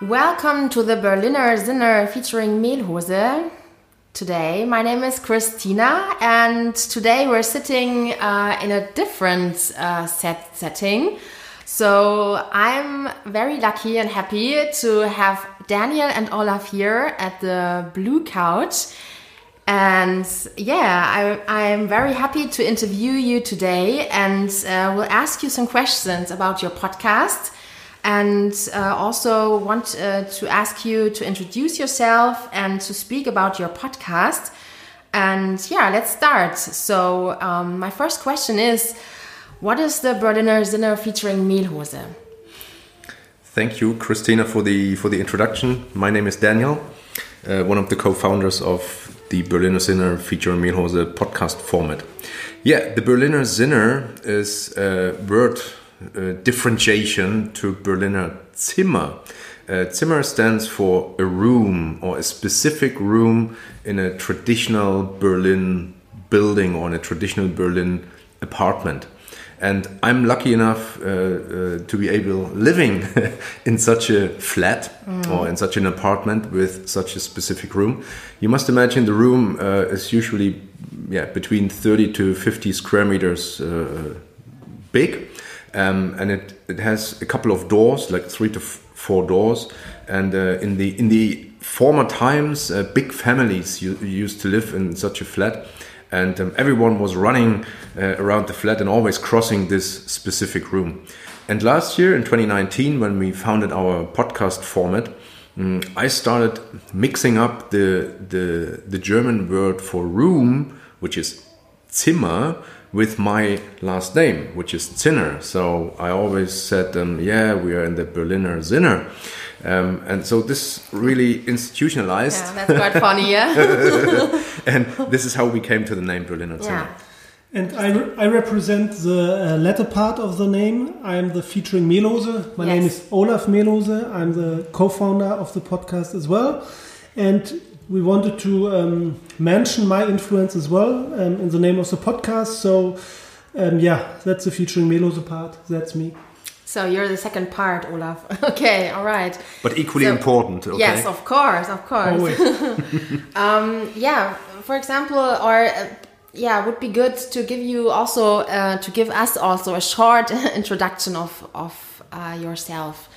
Welcome to the Berliner Zinner featuring Mehlhose. Today, my name is Christina, and today we're sitting uh, in a different uh, set setting. So I'm very lucky and happy to have Daniel and Olaf here at the Blue Couch. And yeah, I, am very happy to interview you today and uh, will ask you some questions about your podcast. And uh, also want uh, to ask you to introduce yourself and to speak about your podcast. And yeah, let's start. So, um, my first question is What is the Berliner Zinner featuring Mehlhose? Thank you, Christina, for the, for the introduction. My name is Daniel, uh, one of the co founders of the Berliner Zinner featuring Mehlhose podcast format. Yeah, the Berliner Zinner is a word uh, differentiation to Berliner Zimmer. Uh, Zimmer stands for a room or a specific room in a traditional Berlin building or in a traditional Berlin apartment. And I'm lucky enough uh, uh, to be able living in such a flat mm. or in such an apartment with such a specific room. You must imagine the room uh, is usually yeah between 30 to 50 square meters uh, big, um, and it it has a couple of doors, like three to four doors. And uh, in the in the former times, uh, big families used to live in such a flat and um, everyone was running uh, around the flat and always crossing this specific room. And last year in 2019, when we founded our podcast format, um, I started mixing up the, the, the German word for room, which is Zimmer, with my last name, which is Zinner. So I always said, um, yeah, we are in the Berliner Zinner. Um, and so this really institutionalized. Yeah, that's quite funny, yeah. and this is how we came to the name Berliner Zinner. Yeah. And I, re I represent the uh, latter part of the name. I'm the featuring Mehlhose. My yes. name is Olaf Mehlhose. I'm the co-founder of the podcast as well. And we wanted to um, mention my influence as well um, in the name of the podcast. So, um, yeah, that's the featuring Mehlhose part. That's me. So you're the second part, Olaf. okay, all right. But equally so, important. Okay? Yes, of course, of course. um, yeah, for example, or uh, yeah, would be good to give you also uh, to give us also a short introduction of of uh, yourself.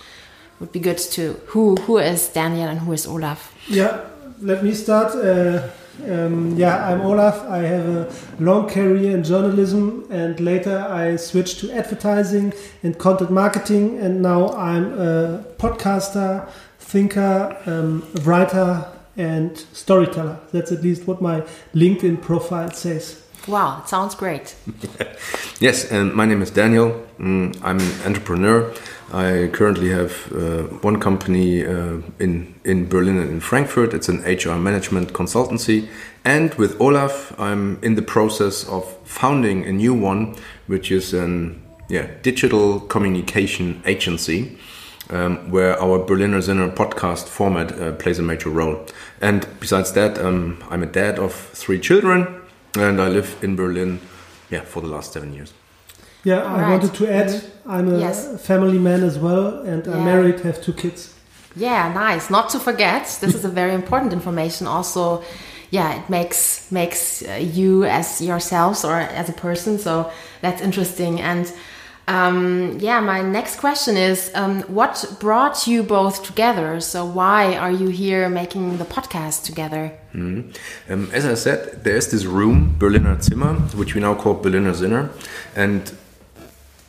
Would be good to who who is Daniel and who is Olaf. Yeah, let me start. Uh, um, yeah, I'm Olaf. I have a long career in journalism, and later I switched to advertising and content marketing. And now I'm a podcaster, thinker, um, writer, and storyteller. That's at least what my LinkedIn profile says. Wow, it sounds great. yes, and my name is Daniel. Mm, I'm an entrepreneur. I currently have uh, one company uh, in in Berlin and in Frankfurt. It's an HR management consultancy, and with Olaf, I'm in the process of founding a new one, which is an yeah digital communication agency. Um, where our Berliner Zinner podcast format uh, plays a major role. And besides that, um, I'm a dad of three children, and I live in Berlin, yeah, for the last seven years. Yeah, All I right. wanted to add, I'm a yes. family man as well, and yeah. I'm married, have two kids. Yeah, nice. Not to forget, this is a very important information. Also, yeah, it makes makes uh, you as yourselves or as a person. So that's interesting. And um, yeah, my next question is, um, what brought you both together? So why are you here making the podcast together? Mm -hmm. um, as I said, there is this room, Berliner Zimmer, which we now call Berliner Zinner, and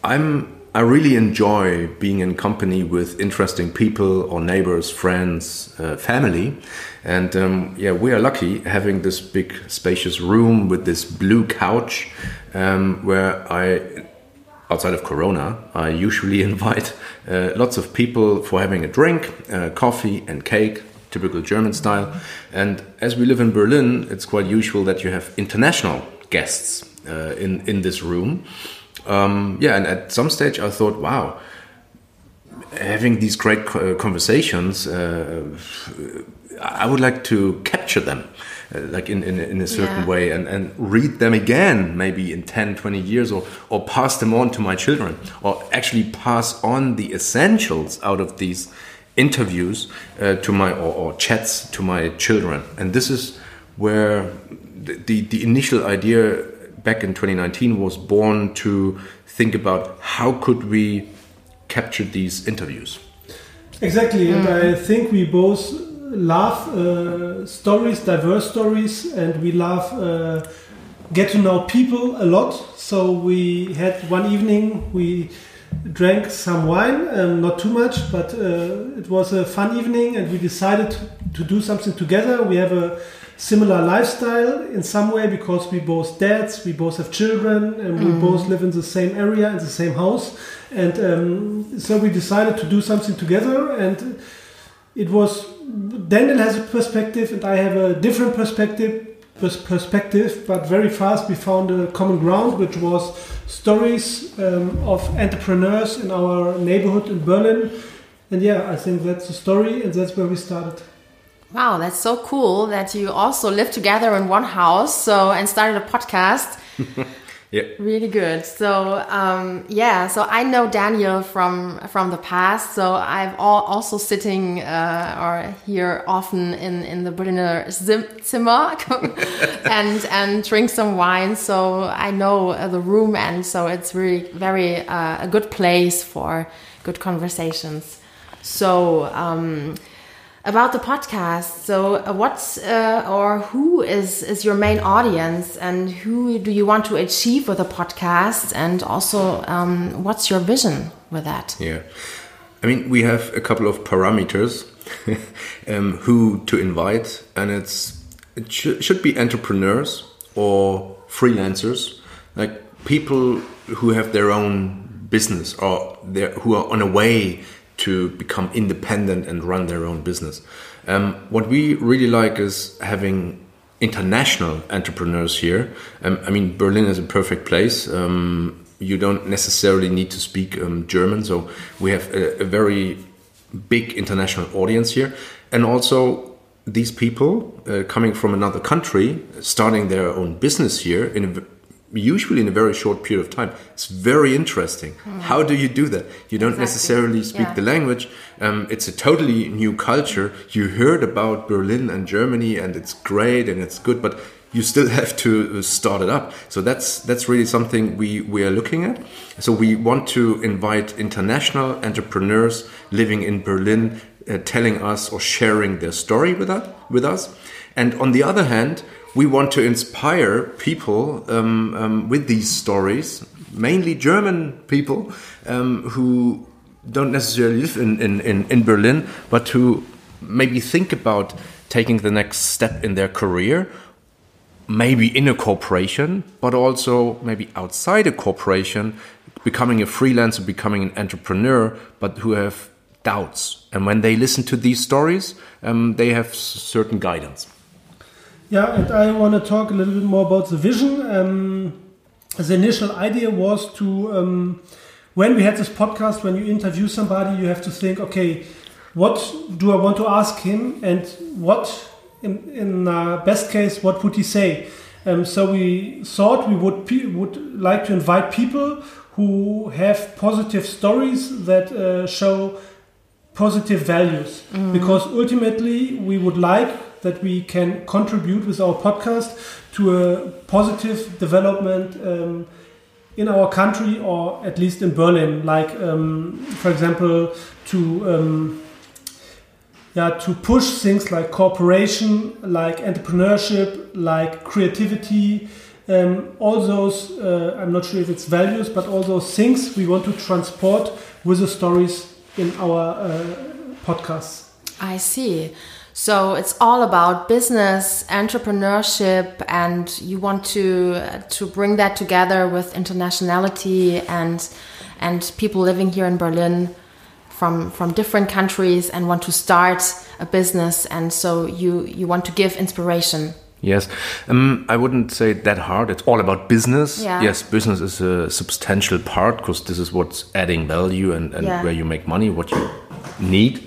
I'm I really enjoy being in company with interesting people or neighbors, friends, uh, family, and um, yeah, we are lucky having this big spacious room with this blue couch, um, where I, outside of Corona, I usually invite uh, lots of people for having a drink, uh, coffee, and cake. typical German style. And as we live in Berlin, it's quite usual that you have international guests uh, in in this room. Um, yeah, and at some stage I thought, wow, having these great conversations, uh, I would like to capture them. Uh, like in, in, in, a certain yeah. way and, and read them again maybe in 10 20 years or, or pass them on to my children or actually pass on the essentials out of these interviews uh, to my or, or, chats to my children and this is where the, the, the initial idea back in 2019 was born to think about how could we capture these interviews. Exactly mm. and i think we both love uh, stories diverse stories and we love uh, get to know people a lot. So we had one evening we drank some wine um, not too much but uh, it was a fun evening and we decided to do something together. We have a similar lifestyle in some way because we both dads, we both have children, and we mm. both live in the same area in the same house. And um, so we decided to do something together. And it was Daniel has a perspective, and I have a different perspective. Perspective, but very fast we found a common ground, which was stories um, of entrepreneurs in our neighborhood in Berlin. And yeah, I think that's the story, and that's where we started. Wow, that's so cool that you also live together in one house. So and started a podcast. yeah, really good. So um, yeah, so I know Daniel from from the past. So I've all, also sitting uh, or here often in in the Berliner Zimmer and and drink some wine. So I know uh, the room, and so it's really very uh, a good place for good conversations. So. Um, about the podcast. So uh, what's uh, or who is is your main audience and who do you want to achieve with a podcast? And also um, what's your vision with that? Yeah. I mean we have a couple of parameters um, who to invite and it's it sh should be entrepreneurs or freelancers like people who have their own business or who are on a way to become independent and run their own business. Um, what we really like is having international entrepreneurs here. Um, I mean, Berlin is a perfect place. Um, you don't necessarily need to speak um, German, so we have a, a, very big international audience here, and also these people uh, coming from another country, starting their own business here in a usually in a very short period of time. It's very interesting. Mm. How do you do that? You don't exactly. necessarily speak yeah. the language. Um, it's a totally new culture. You heard about Berlin and Germany, and it's great and it's good, but you still have to uh, start it up. So that's that's really something we we are looking at. So we want to invite international entrepreneurs living in Berlin, uh, telling us or sharing their story with us with us. And on the other hand, we want to inspire people um, um, with these stories, mainly German people um, who don't necessarily live in, in, in, in, Berlin, but who maybe think about taking the next step in their career, maybe in a corporation, but also maybe outside a corporation, becoming a freelancer, becoming an entrepreneur, but who have doubts. And when they listen to these stories, um, they have certain guidance. Yeah, and I want to talk a little bit more about the vision. Um, the initial idea was to, um, when we had this podcast, when you interview somebody, you have to think, okay, what do I want to ask him, and what, in, in uh, best case, what would he say? Um, so we thought we would would like to invite people who have positive stories that uh, show positive values, mm. because ultimately we would like that we can contribute with our podcast to a positive development um, in our country or at least in Berlin. Like, um, for example, to um, yeah, to push things like cooperation, like entrepreneurship, like creativity, um, all those, uh, I'm not sure if it's values, but all those things we want to transport with the stories in our uh, podcasts. I see. So it's all about business, entrepreneurship, and you want to to bring that together with internationality and and people living here in Berlin from from different countries and want to start a business, and so you you want to give inspiration. Yes, um, I wouldn't say that hard. It's all about business. Yeah. Yes, business is a substantial part because this is what's adding value and, and Yeah. where you make money, what you need.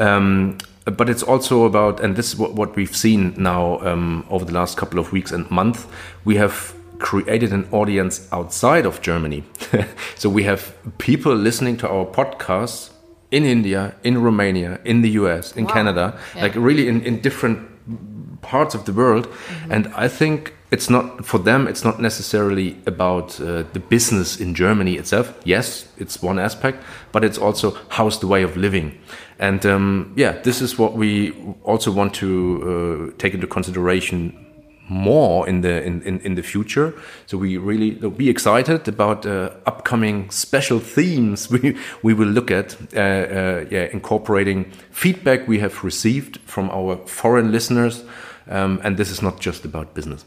Um, but it's also about, and this is what, what we've seen now um, over the last couple of weeks and month. We have created an audience outside of Germany. so we have people listening to our podcasts in India, in Romania, in the US, in Wow. Canada, Yeah. like really in, in different parts of the world and i think it's not for them it's not necessarily about uh, the business in germany itself yes it's one aspect but it's also how's the way of living and um, yeah this is what we also want to uh, take into consideration more in the in, in, in the future so we really be excited about uh, upcoming special themes we we will look at uh, uh, yeah incorporating feedback we have received from our foreign listeners um, and this is not just about business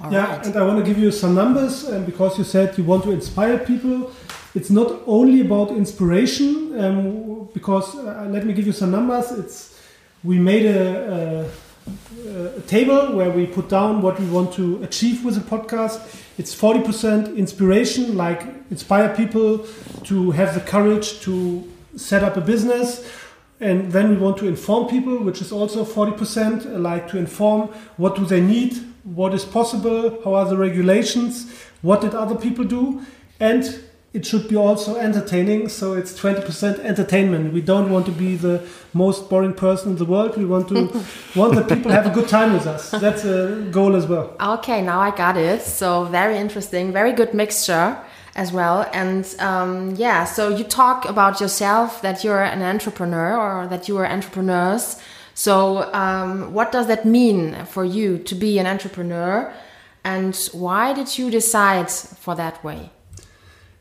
All yeah, right. and I want to give you some numbers and because you said you want to inspire people. It's not only about inspiration, um, because uh, let me give you some numbers. It's we made a, a, a table where we put down what we want to achieve with a podcast. It's 40% inspiration, like inspire people to have the courage to set up a business. And then we want to inform people, which is also 40%, like to inform what do they need, what is possible, how are the regulations, what did other people do, and it should be also entertaining. So it's 20% entertainment. We don't want to be the most boring person in the world. We want to want that people have a good time with us. That's a goal as well. Okay, now I got it. So very interesting, very good mixture as well. And um, yeah, so you talk about yourself that you're an entrepreneur or that you are entrepreneurs. So um, what does that mean for you to be an entrepreneur? And why did you decide for that way?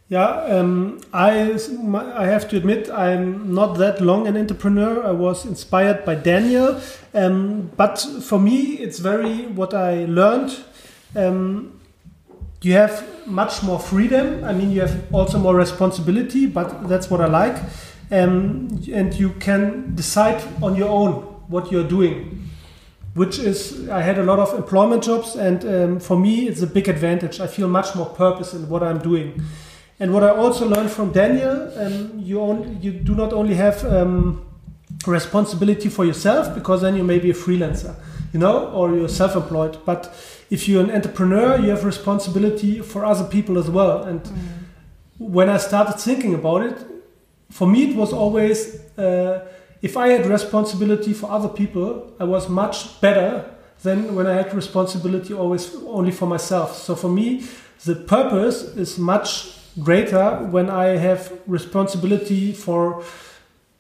Yeah, um, I, I have to admit I'm not that long an entrepreneur. I was inspired by Daniel, um, but for me it's very what I learned. Um, you have much more freedom. I mean, you have also more responsibility, but that's what I like. Um, and you can decide on your own what you're doing, which is I had a lot of employment jobs, and um, for me it's a big advantage. I feel much more purpose in what I'm doing. And what I also learned from Daniel, um, you only, you do not only have um, responsibility for yourself because then you may be a freelancer, you know, or you're self-employed. But if you're an entrepreneur, you have responsibility for other people as well. And when I started thinking about it, for me it was always uh, if I had responsibility for other people, I was much better than when I had responsibility always only for myself. So for me, the purpose is much greater when I have responsibility for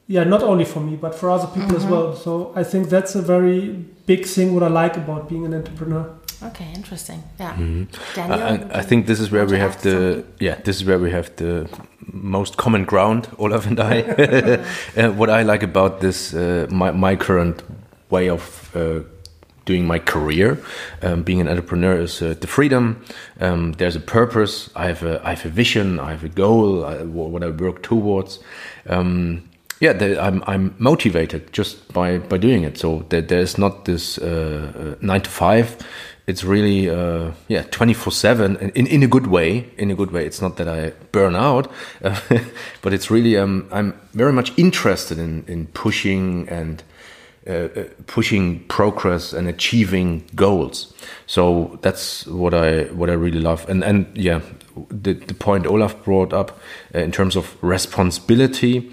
yeah not only for me but for other people as well so i think that's a very big thing what i like about being an entrepreneur Okay, interesting. Yeah. Mm-hmm. Daniel, I, I think this is where we have the something? yeah this is where we have the most common ground Olaf and I uh, what I like about this uh, my, my current way of uh, doing my career um, being an entrepreneur is uh, the freedom um, there's a purpose I have a, I have a vision I have a goal I, what I work towards um, yeah, the, I'm I'm motivated just by by doing it. So there, there's not this uh, uh, nine to five. It's really uh, yeah twenty four seven in in a good way. In a good way. It's not that I burn out, but it's really um, I'm very much interested in in pushing and. Uh, uh, pushing progress and achieving goals. So that's what I what I really love. And and yeah, the the point Olaf brought up uh, in terms of responsibility.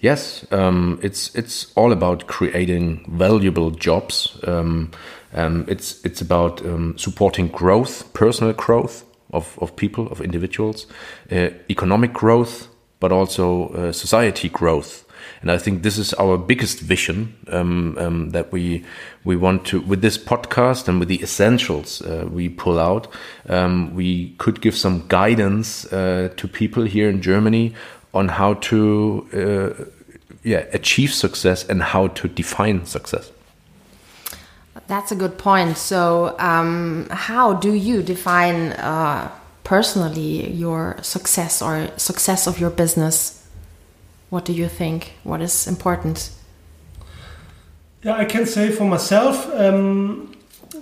Yes, um, it's it's all about creating valuable jobs. Um, um, it's it's about um, supporting growth, personal growth of, of people, of individuals, uh, economic growth, but also uh, society growth. And I think this is our biggest vision um, um, that we we want to with this podcast and with the essentials uh, we pull out. Um, we could give some guidance uh, to people here in Germany on how to uh, yeah achieve success and how to define success. That's a good point. So, um, how do you define uh, personally your success or success of your business? What do you think? What is important? Yeah, I can say for myself, um,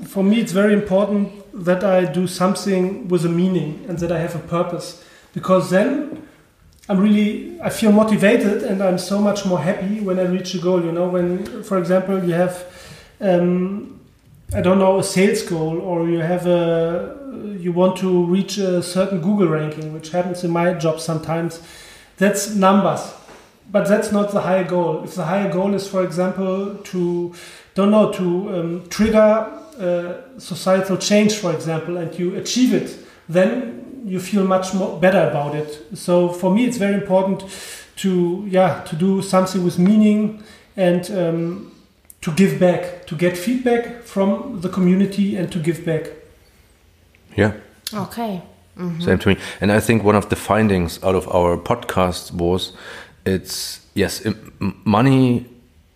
for me, it's very important that I do something with a meaning and that I have a purpose, because then I'm really I feel motivated and I'm so much more happy when I reach a goal. You know, when for example you have um, I don't know a sales goal or you have a you want to reach a certain Google ranking, which happens in my job sometimes. That's numbers, but that's not the higher goal. If the higher goal is, for example, to don't know to um, trigger uh, societal change, for example, and you achieve it, then you feel much more better about it. So for me, it's very important to yeah to do something with meaning and um, to give back, to get feedback from the community and to give back. Yeah. Okay. Same to me. And I think one of the findings out of our podcast was it's yes, money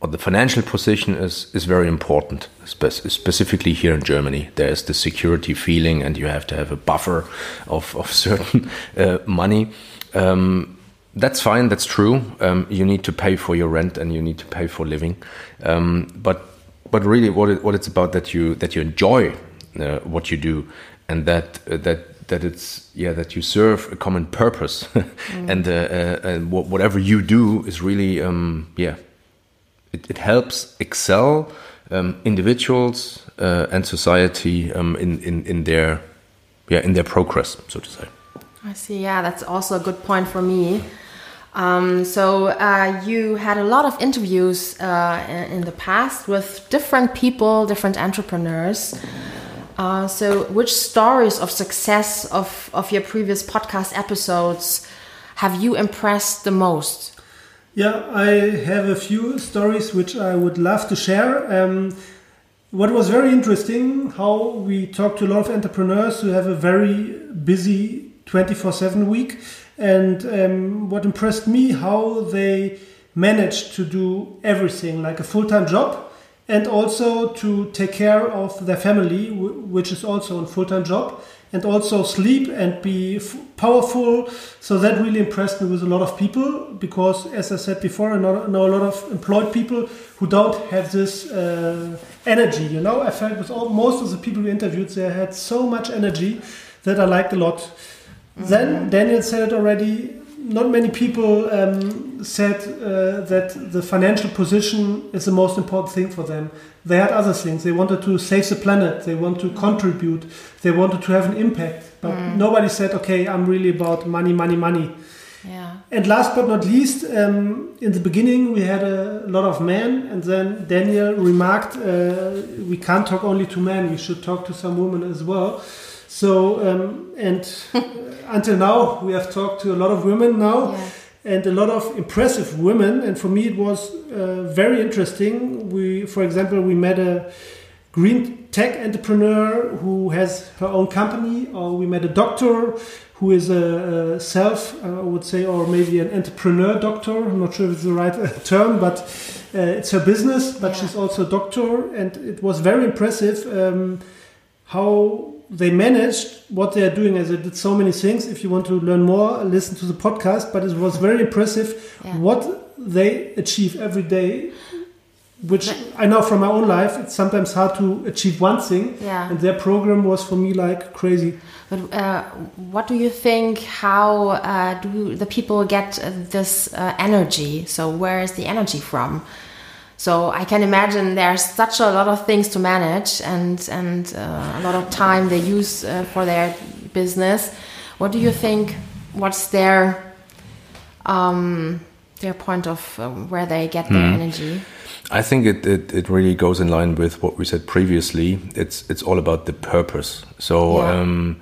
or the financial position is is very important, spe- specifically here in Germany. There's the security feeling, and you have to have a buffer of of certain uh, money. Um, that's fine. That's true. Um, you need to pay for your rent, and you need to pay for living. Um, but but really, what it, what it's about that you that you enjoy uh, what you do, and that uh, that that it's yeah that you serve a common purpose, and uh, uh, and wha- whatever you do is really um, yeah it, it helps excel um, individuals uh, and society um, in, in in their yeah in their progress, so to say. I see. Yeah, that's also a good point for me. Um, so uh, you had a lot of interviews uh, in the past with different people, different entrepreneurs. Uh, so, which stories of success of, of your previous podcast episodes have you impressed the most? Yeah, I have a few stories which I would love to share. Um, what was very interesting, how we talked to a lot of entrepreneurs who have a very busy 24 7 week. And um, what impressed me, how they managed to do everything like a full time job and also to take care of their family, which is also a full time job, and also sleep and be f- powerful. So that really impressed me with a lot of people because, as I said before, I know, a lot of employed people who don't have this uh, energy. You know, I felt with all, most of the people we interviewed, they had so much energy that I liked a lot. Then Daniel said it already. Not many people um, said uh, that the financial position is the most important thing for them. They had other things. They wanted to save the planet. They want to contribute. They wanted to have an impact. But nobody said, "Okay, I'm really about money, money, money." Yeah. And last but not least, um, in the beginning we had a lot of men, and then Daniel remarked, uh, "We can't talk only to men. We should talk to some women as well." So, um, and uh, until now, we have talked to a lot of women now, Yeah. and a lot of impressive women. And for me, it was uh, very interesting. We, for example, we met a green tech entrepreneur who has her own company, or we met a doctor who is a, self, uh, I would say, or maybe an entrepreneur doctor. I'm not sure if it's the right uh, term, but uh, it's her business. But Yeah. she's also a doctor, and it was very impressive um, how they managed what they are doing. As they did so many things. If you want to learn more, listen to the podcast. But it was very impressive Yeah. what they achieve every day which I know from my own life, it's sometimes hard to achieve one thing. Yeah. And their program was for me like crazy. But uh, what do you think? How uh, do the people get this uh, energy? So where is the energy from? So I can imagine there's such a lot of things to manage and and uh, a lot of time they use uh, for their business. What do you think? What's their um, their point of uh, where they get their energy? I think it, it, it really goes in line with what we said previously. It's it's all about the purpose. So Yeah. um,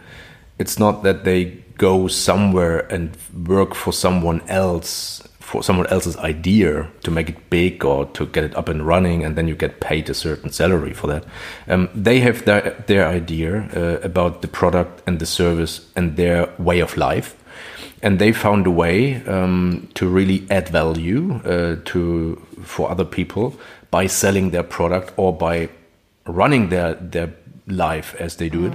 it's not that they go somewhere and work for someone else for someone else's idea to make it big or to get it up and running, and then you get paid a certain salary for that. Um, they have their their idea uh, about the product and the service and their way of life. And they found a way um, to really add value uh, to for other people by selling their product or by running their their life as they do it,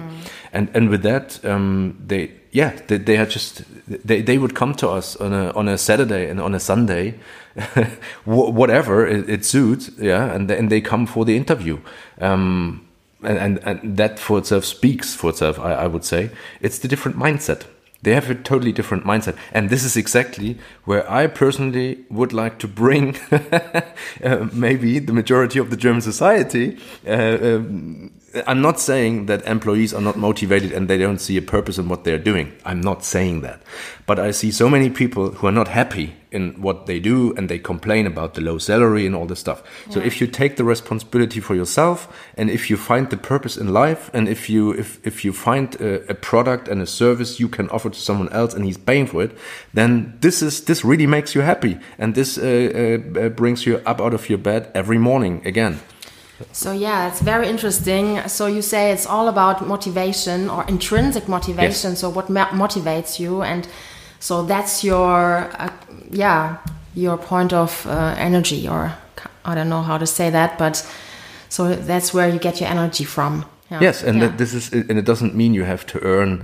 and and with that um, they yeah, they, they are just they, they would come to us on a on a Saturday and on a Sunday, whatever it, it, suits, yeah, and and they come for the interview. Um, and, and, and that for itself speaks for itself, I, I would say. It's the different mindset. They have a totally different mindset. And this is exactly where I personally would like to bring uh, maybe the majority of the German society. Uh, um, I'm not saying that employees are not motivated and they don't see a purpose in what they're doing. I'm not saying that. But I see so many people who are not happy in what they do and they complain about the low salary and all this stuff. Yeah. So if you take the responsibility for yourself and if you find the purpose in life and if you if if you find a, a product and a service you can offer to someone else and he's paying for it, then this is this really makes you happy and this uh, uh, uh brings you up out of your bed every morning again. So yeah, it's very interesting. So you say it's all about motivation or intrinsic motivation. Yes. So what motivates you, and so that's your uh, yeah your point of uh, energy, or I don't know how to say that, but so that's where you get your energy from. Yeah. Yes, and yeah. this is and it doesn't mean you have to earn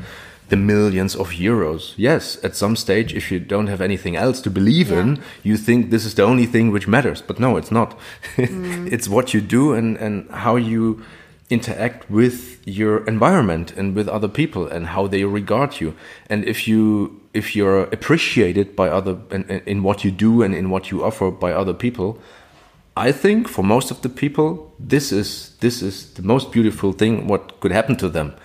the millions of euros. Yes, at some stage, if you don't have anything else to believe yeah. in, you think this is the only thing which matters. But no, it's not. Mm. it's what you do and, and how you interact with your environment and with other people and how they regard you. And if you if you're appreciated by other in, in what you do and in what you offer by other people, I think for most of the people, this is this is the most beautiful thing what could happen to them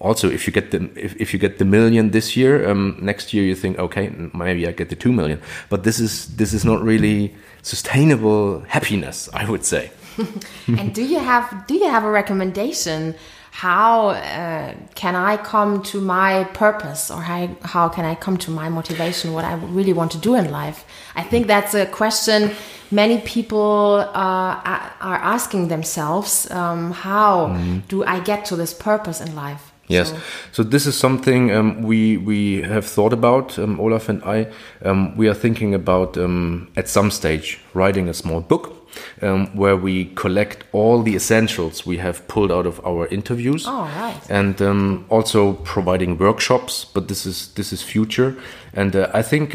also if you get the if, if you get the million this year um, next year you think okay maybe i get the two million. But this is this is not really sustainable happiness i would say. And do you have do you have a recommendation? How uh, can i come to my purpose? Or how, how can i come to my motivation what i really want to do in life? I think that's a question many people uh, are asking themselves um, how mm -hmm. do i get to this purpose in life Yes, so, so this is something um, we we have thought about, um, Olaf and I. Um, we are thinking about um, at some stage writing a small book um, where we collect all the essentials we have pulled out of our interviews, oh, right. and um, also providing workshops. But this is this is future, and uh, I think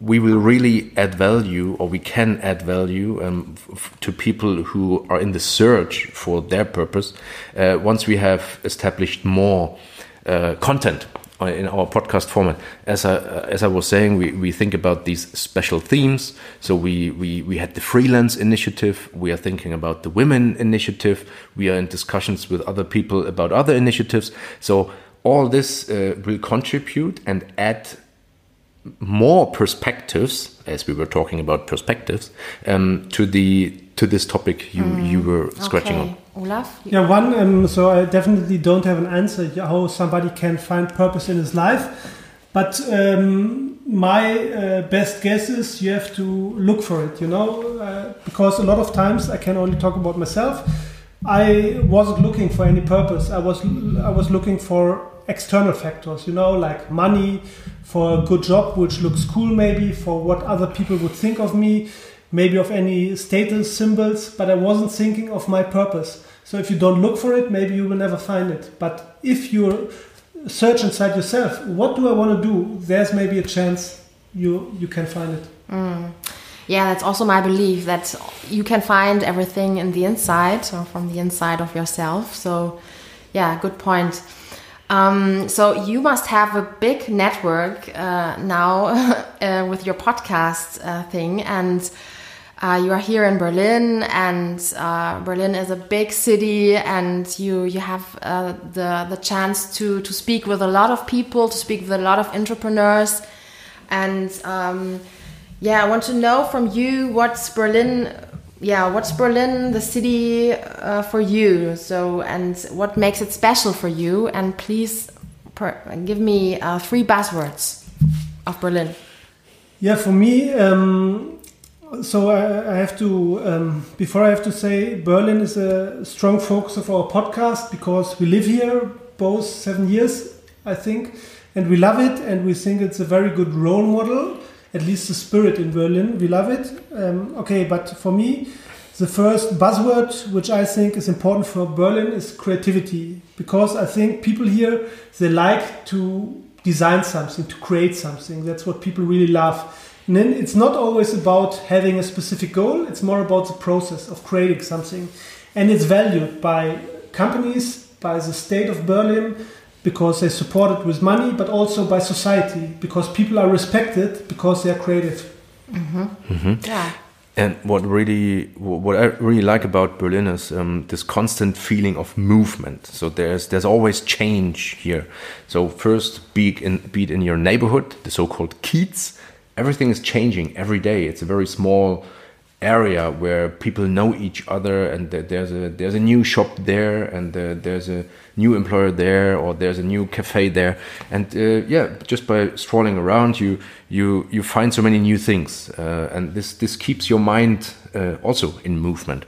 we will really add value or we can add value um, to people who are in the search for their purpose uh, once we have established more uh, content in our podcast format. As I, as I was saying, we, we think about these special themes. So we, we, we had the freelance initiative. We are thinking about the women initiative. We are in discussions with other people about other initiatives. So all this uh, will contribute and add more perspectives, as we were talking about perspectives, um, to the to this topic you mm. you were scratching okay. on. Olaf? Yeah, one. Um, so I definitely don't have an answer how somebody can find purpose in his life, but um, my uh, best guess is you have to look for it. You know, uh, because a lot of times I can only talk about myself. I wasn't looking for any purpose. I was I was looking for external factors. You know, like money for a good job, which looks cool maybe, for what other people would think of me, maybe of any status symbols, but I wasn't thinking of my purpose. So if you don't look for it, maybe you will never find it. But if you search inside yourself, what do I want to do? There's maybe a chance you you can find it. Mm. Yeah, that's also my belief that you can find everything in the inside or from the inside of yourself. So, yeah, good point. Um, so you must have a big network uh, now uh, with your podcast uh, thing, and uh, you are here in Berlin, and uh, Berlin is a big city, and you you have uh, the the chance to to speak with a lot of people, to speak with a lot of entrepreneurs, and um, yeah, I want to know from you what's Berlin yeah, what's Berlin, the city, uh, for you? So, and what makes it special for you? And please give me uh, three buzzwords of Berlin. Yeah, for me, um, so I, I, have to, um, before I have to say, Berlin is a strong focus of our podcast because we live here both seven years, I think, and we love it and we think it's a very good role model at least the spirit in Berlin. We love it. Um, okay, but for me, The first buzzword, which I think is important for Berlin, is creativity, because I think people here they like to design something, to create something. That's what people really love. And then it's not always about having a specific goal; it's more about the process of creating something, and it's valued by companies, by the state of Berlin, because they support it with money, but also by society because people are respected because they are creative. Yeah. And what really, what I really like about Berlin is um, this constant feeling of movement. So there's there's always change here. So first, be in be it in your neighborhood, the so-called Kiez, everything is changing every day. It's a very small area where people know each other, and there's a there's a new shop there, and uh, there's a new employer there, or there's a new cafe there, and uh, yeah, just by strolling around, you you you find so many new things, uh, and this this keeps your mind uh, also in movement.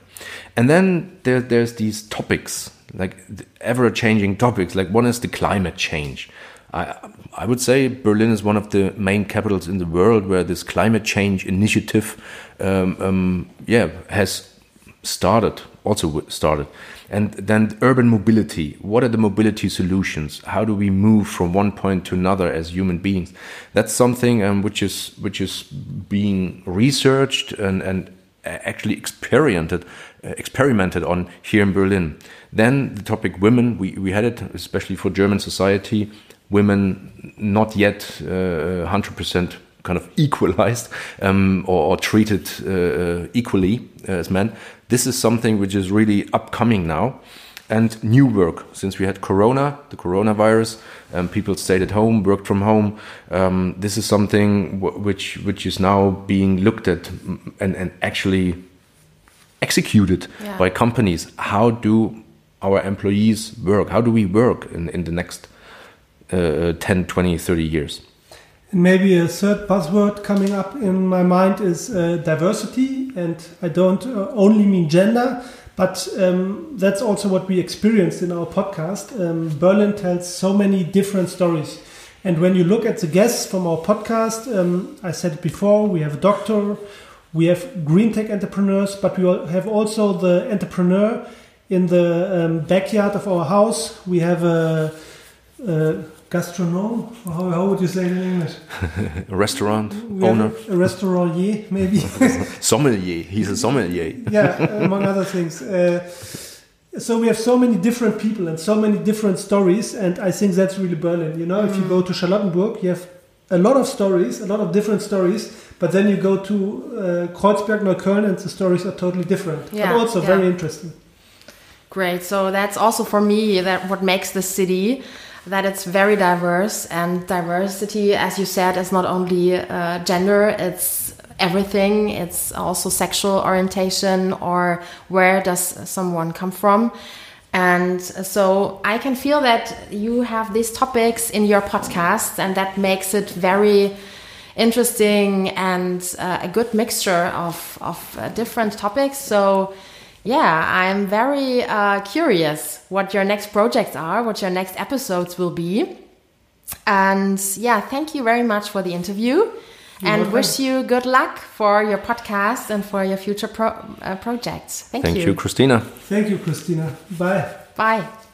And then there, there's these topics, like the ever-changing topics. Like one is the climate change. I, I would say Berlin is one of the main capitals in the world where this climate change initiative, um, um, yeah, has started, also started. And then urban mobility. What are the mobility solutions? How do we move from one point to another as human beings? That's something um, which is which is being researched and and actually experimented uh, experimented on here in Berlin. Then the topic women, we, we had it especially for German society. Women not yet uh, 100% kind of equalized um, or, or treated uh, uh, equally as men. This is something which is really upcoming now. And new work, since we had Corona, the coronavirus, um, people stayed at home, worked from home. Um, this is something w- which which is now being looked at and, and actually executed Yeah. by companies. How do our employees work? How do we work in, in the next uh, 10, 20, 30 years? And maybe a third buzzword coming up in my mind is uh, diversity, and I don't uh, only mean gender, but um, that's also what we experienced in our podcast. Um, Berlin tells so many different stories. And when you look at the guests from our podcast, um, I said it before, we have a doctor, we have green tech entrepreneurs, but we have also the entrepreneur in the um, backyard of our house. We have a, a gastronome. How, how would you say it in English? Restaurant We owner, have a restaurancier, maybe. sommelier. He's a sommelier. yeah, among other things. Uh, so we have so many different people and so many different stories, and I think that's really Berlin. You know, if you go to Charlottenburg, you have a lot of stories, a lot of different stories, but then you go to uh, Kreuzberg, Neukölln, and the stories are totally different, Yeah, but also yeah. very interesting. Great. So that's also for me that what makes the city that it's very diverse and diversity, as you said, is not only uh, gender; it's everything. It's also sexual orientation or where does someone come from. And so I can feel that you have these topics in your podcast, and that makes it very interesting and uh, a good mixture of, of uh, different topics. So, yeah, I'm very uh, curious what your next projects are, what your next episodes will be. And yeah, thank you very much for the interview and welcome. wish you good luck for your podcast and for your future pro- uh, projects. Thank, you. Thank you, Christina. Thank you, Christina. Bye. Bye.